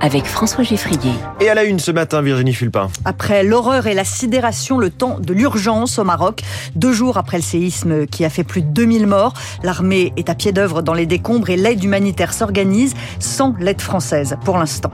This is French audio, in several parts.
avec François Geffrier. Et à la une ce matin, Virginie Fulpin. Après l'horreur et la sidération, le temps de l'urgence au Maroc. Deux jours après le séisme qui a fait plus de 2000 morts, l'armée est à pied d'œuvre dans les décombres et l'aide humanitaire s'organise sans l'aide française pour l'instant.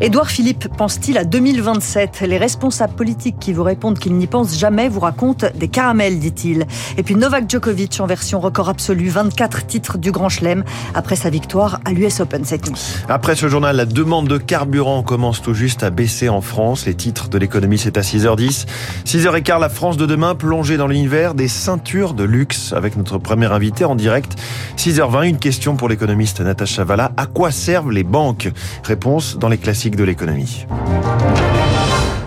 Édouard Philippe pense-t-il à 2027 Les responsables politiques qui vous répondent qu'ils n'y pensent jamais vous racontent des caramels, dit-il. Et puis Novak Djokovic en version record absolu, 24 titres du Grand Chelem après sa victoire à l'US Open cette nuit. Après ce journal, la demande de carburant commence tout juste à baisser en France. Les titres de l'économie, c'est à 6h10. 6h15, la France de demain plongée dans l'univers des ceintures de luxe avec notre premier invité en direct. 6h20, une question pour l'économiste Natacha Valla. À quoi servent les banques? Réponse dans les classiques de l'économie.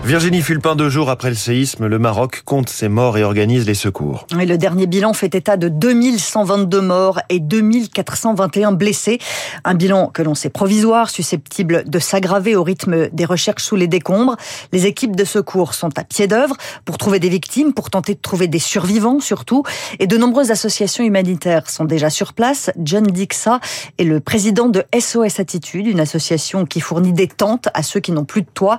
Virginie Fulpin, deux jours après le séisme, le Maroc compte ses morts et organise les secours. Et le dernier bilan fait état de 2122 morts et 2421 blessés. Un bilan que l'on sait provisoire, susceptible de s'aggraver au rythme des recherches sous les décombres. Les équipes de secours sont à pied d'œuvre pour trouver des victimes, pour tenter de trouver des survivants surtout. Et de nombreuses associations humanitaires sont déjà sur place. John Dixa est le président de SOS Attitude, une association qui fournit des tentes à ceux qui n'ont plus de toit.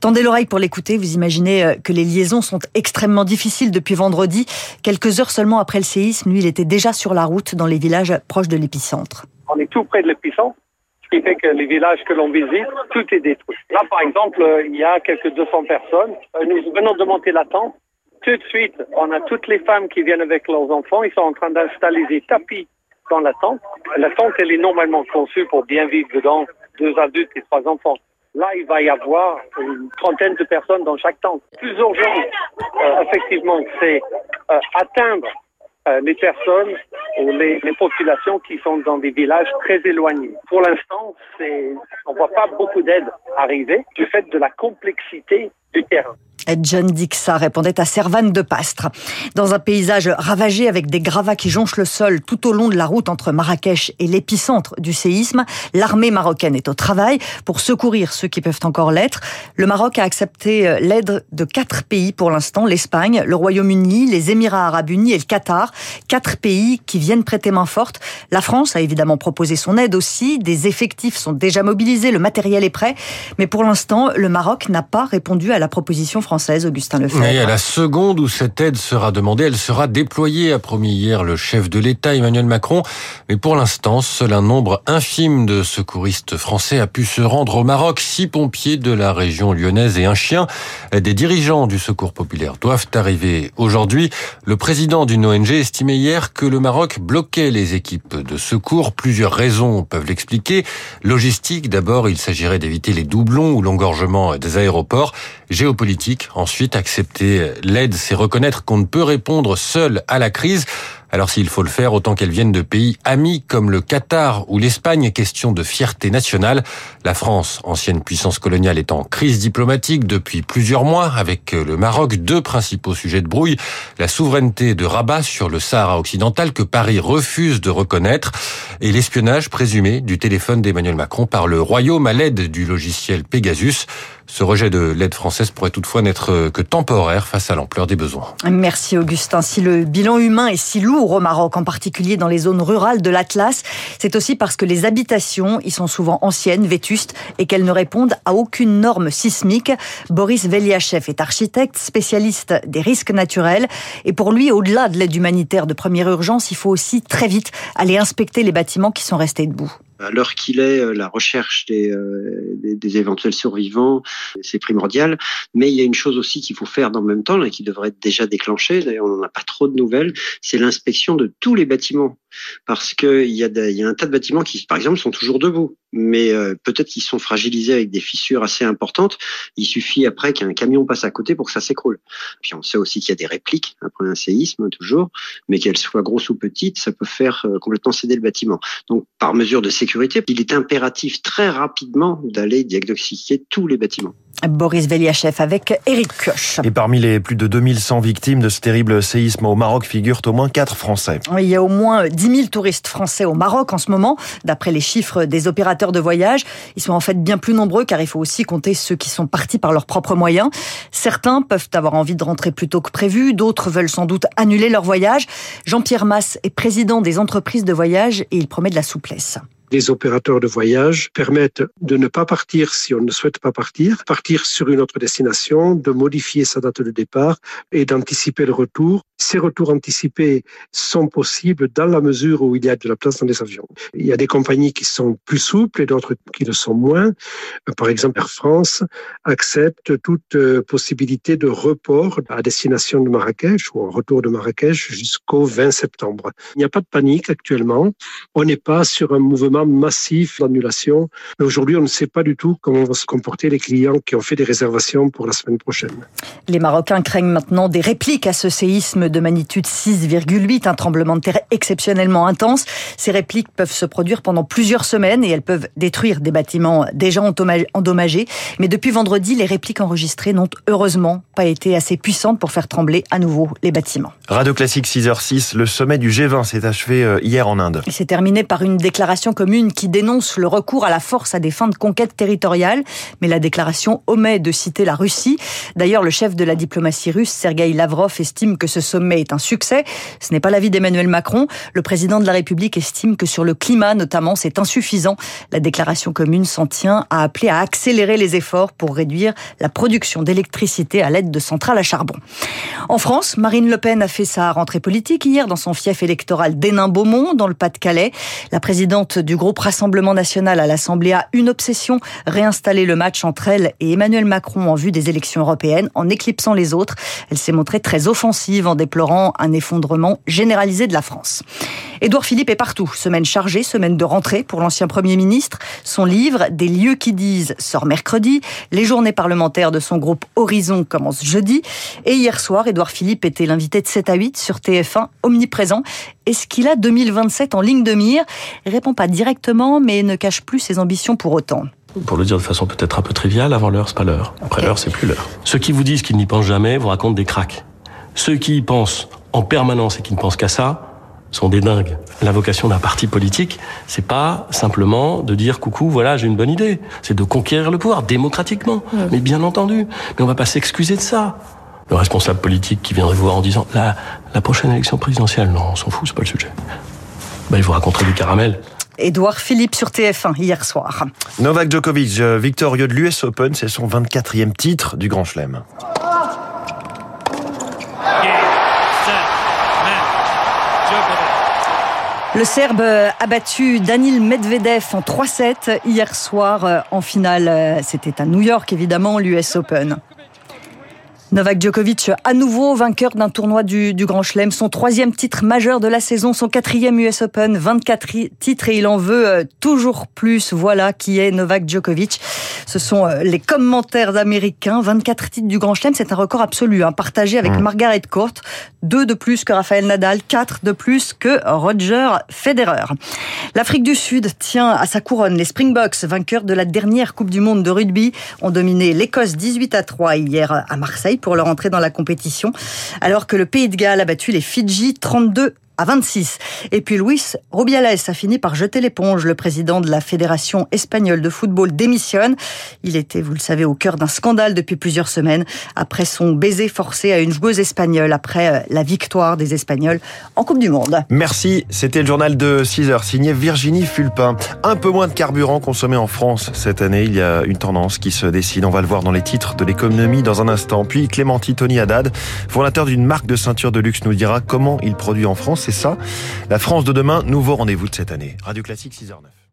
Tendez l'oreille pour l'écouter, vous imaginez euh, que les liaisons sont extrêmement difficiles depuis vendredi. Quelques heures seulement après le séisme, lui, il était déjà sur la route dans les villages proches de l'épicentre. On est tout près de l'épicentre, ce qui fait que les villages que l'on visite, tout est détruit. Là, par exemple, euh, il y a quelques 200 personnes. Euh, nous venons de monter la tente. Tout de suite, on a toutes les femmes qui viennent avec leurs enfants. Ils sont en train d'installer des tapis dans la tente. La tente, elle est normalement conçue pour bien vivre dedans, deux adultes et trois enfants. Là, il va y avoir une trentaine de personnes dans chaque tente. Plus urgent, euh, effectivement, c'est euh, atteindre euh, les personnes ou les, les, populations qui sont dans des villages très éloignés. Pour l'instant, on voit pas beaucoup d'aide arriver du fait de la complexité John Dixa répondait à Servane de Pastre. Dans un paysage ravagé avec des gravats qui jonchent le sol tout au long de la route entre Marrakech et l'épicentre du séisme, l'armée marocaine est au travail pour secourir ceux qui peuvent encore l'être. Le Maroc a accepté euh, l'aide de quatre pays pour l'instant, l'Espagne, le Royaume-Uni, les Émirats arabes unis et le Qatar. Quatre pays qui viennent prêter main forte. La France a évidemment proposé son aide aussi. Des effectifs sont déjà mobilisés, le matériel est prêt. Mais pour l'instant, le Maroc n'a pas répondu à la proposition française, Augustin Lefebvre. Et à la seconde où cette aide sera demandée, elle sera déployée, a promis hier le chef de l'État Emmanuel Macron. Mais pour l'instant, seul un nombre infime de secouristes français a pu se rendre au Maroc. Six pompiers de la région lyonnaise et un chien. Des dirigeants du secours populaire doivent arriver aujourd'hui. Le président d'une ONG estimait hier que le Maroc bloquait les équipes de secours. Plusieurs raisons peuvent l'expliquer. Logistique, d'abord, il s'agirait d'éviter les doublons ou l'engorgement des aéroports. Géopolitique, ensuite, accepter l'aide, c'est reconnaître qu'on ne peut répondre seul à la crise. Alors s'il faut le faire, autant qu'elle vienne de pays amis comme le Qatar ou l'Espagne, question de fierté nationale. La France, ancienne puissance coloniale, est en crise diplomatique depuis plusieurs mois avec le Maroc, deux principaux sujets de brouille. La souveraineté de Rabat sur le Sahara occidental que Paris refuse de reconnaître et l'espionnage présumé du téléphone d'Emmanuel Macron par le Royaume à l'aide du logiciel Pegasus. Ce rejet de l'aide française pourrait toutefois n'être que temporaire face à l'ampleur des besoins. Merci Augustin. Si le bilan humain est si lourd au Maroc, en particulier dans les zones rurales de l'Atlas, c'est aussi parce que les habitations y sont souvent anciennes, vétustes, et qu'elles ne répondent à aucune norme sismique. Boris Veliachev est architecte, spécialiste des risques naturels, et pour lui, au-delà de l'aide humanitaire de première urgence, il faut aussi très vite aller inspecter les bâtiments qui sont restés debout. À l'heure qu'il est, la recherche des, euh, éventuels survivants, c'est primordial. Mais il y a une chose aussi qu'il faut faire dans le même temps, et qui devrait être déjà déclenchée, d'ailleurs on n'en a pas trop de nouvelles, c'est l'inspection de tous les bâtiments. Parce qu'il y, a un tas de bâtiments qui, par exemple, sont toujours debout. Mais euh, peut-être qu'ils sont fragilisés avec des fissures assez importantes. Il suffit après qu'un camion passe à côté pour que ça s'écroule. Puis on sait aussi qu'il y a des répliques après un séisme, toujours. Mais qu'elles soient grosses ou petites, ça peut faire euh, complètement céder le bâtiment. Donc par mesure de sécurité, il est impératif très rapidement d'aller diagnostiquer tous les bâtiments. Boris Veliachev avec Eric Kioch. Et parmi les plus de 2100 victimes de ce terrible séisme au Maroc figurent au moins 4 Français. Il y a au moins 10 000 touristes français au Maroc en ce moment, d'après les chiffres des opérateurs de voyage. Ils sont en fait bien plus nombreux car il faut aussi compter ceux qui sont partis par leurs propres moyens. Certains peuvent avoir envie de rentrer plus tôt que prévu, d'autres veulent sans doute annuler leur voyage. Jean-Pierre Masse est président des entreprises de voyage et il promet de la souplesse les opérateurs de voyage permettent de ne pas partir si on ne souhaite pas partir, partir sur une autre destination, de modifier sa date de départ et d'anticiper le retour. Ces retours anticipés sont possibles dans la mesure où il y a de la place dans les avions. Il y a des compagnies qui sont plus souples et d'autres qui le sont moins. Par exemple, Air France accepte toute euh, possibilité de report à destination de Marrakech ou en retour de Marrakech jusqu'au 20 septembre. Il n'y a pas de panique actuellement. On n'est pas sur un mouvement massif d'annulation. Mais aujourd'hui, on ne sait pas du tout comment vont se comporter les clients qui ont fait des réservations pour la semaine prochaine. Les Marocains craignent maintenant des répliques à ce séisme de magnitude 6,8, un tremblement de terre exceptionnellement intense. Ces répliques peuvent se produire pendant plusieurs semaines et elles peuvent détruire des bâtiments déjà endommagés. Mais depuis vendredi, les répliques enregistrées n'ont heureusement pas été assez puissantes pour faire trembler à nouveau les bâtiments. Radio Classique 6h06, le sommet du G20 s'est achevé euh, hier en Inde. Il s'est terminé par une déclaration commune qui dénonce le recours à la force à des fins de conquête territoriale, mais la déclaration omet de citer la Russie. D'ailleurs, le chef de la diplomatie russe, Sergei Lavrov, estime que ce sommet est un succès. Ce n'est pas l'avis d'Emmanuel Macron. Le président de la République estime que sur le climat, notamment, c'est insuffisant. La déclaration commune s'en tient à appeler à accélérer les efforts pour réduire la production d'électricité à l'aide de centrales à charbon. En France, Marine Le Pen a fait sa rentrée politique hier dans son fief électoral d'Hénin-Beaumont, dans le Pas-de-Calais. La présidente du groupe Rassemblement National à l'Assemblée a une obsession, réinstaller le match entre elle et Emmanuel Macron en vue des élections européennes en éclipsant les autres. Elle s'est montrée très offensive en déplorant un effondrement généralisé de la France. Édouard Philippe est partout. Semaine chargée, semaine de rentrée pour l'ancien Premier ministre. Son livre Des lieux qui disent sort mercredi. Les journées parlementaires de son groupe Horizon commencent jeudi. Et hier soir, Édouard Philippe était l'invité de 7 à 8 sur TF1, omniprésent. Est-ce qu'il a 2027 en ligne de mire? Répond pas directement, mais ne cache plus ses ambitions pour autant pour le dire de façon peut-être un peu triviale, avant l'heure, c'est pas l'heure. Après l'heure, c'est plus l'heure. Ceux qui vous disent qu'ils n'y pensent jamais vous racontent des cracks. Ceux qui y pensent en permanence et qui ne pensent qu'à ça, sont des dingues. La vocation d'un parti politique, c'est pas simplement de dire coucou, voilà, j'ai une bonne idée. C'est de conquérir le pouvoir démocratiquement. Mais bien entendu. Mais on va pas s'excuser de ça. Le responsable politique qui viendrait vous voir en disant la, la prochaine élection présidentielle, non, on s'en fout, c'est pas le sujet. Ben, il vous raconterait du caramel. Édouard Philippe sur TF1 hier soir. Novak Djokovic, euh, victorieux de l'US Open, c'est son 24e titre du Grand Chelem. Le Serbe a battu Danil Medvedev en 3-7 hier soir euh, en finale. Euh, c'était à New York évidemment, l'US Open. Novak Djokovic, à nouveau vainqueur d'un tournoi du, Grand Chelem, son troisième titre majeur de la saison, son quatrième US Open, 24 titres et il en veut euh, toujours plus. Voilà qui est Novak Djokovic. Ce sont euh, les commentaires américains. 24 titres du Grand Chelem, c'est un record absolu, hein, partagé avec mmh. Margaret Court. Deux de plus que Rafael Nadal, quatre de plus que Roger Federer. L'Afrique du Sud tient à sa couronne. Les Springboks, vainqueurs de la dernière Coupe du Monde de rugby, ont dominé l'Écosse 18 à 3 hier à Marseille pour leur entrée dans la compétition, alors que le Pays de Galles a battu les Fidji 32 à 26. Et puis Luis Rubiales a fini par jeter l'éponge. Le président de la Fédération espagnole de football démissionne. Il était, vous le savez, au cœur d'un scandale depuis plusieurs semaines après son baiser forcé à une joueuse espagnole après euh, la victoire des Espagnols en Coupe du Monde. Merci. C'était le journal de 6 heures signé Virginie Fulpin. Un peu moins de carburant consommé en France cette année. Il y a une tendance qui se décide. On va le voir dans les titres de l'économie dans un instant. Puis Clémenti Tony Haddad, fondateur d'une marque de ceinture de luxe, nous dira comment il produit en France c'est ça. La France de demain, nouveau rendez-vous de cette année. Radio Classique 6h09.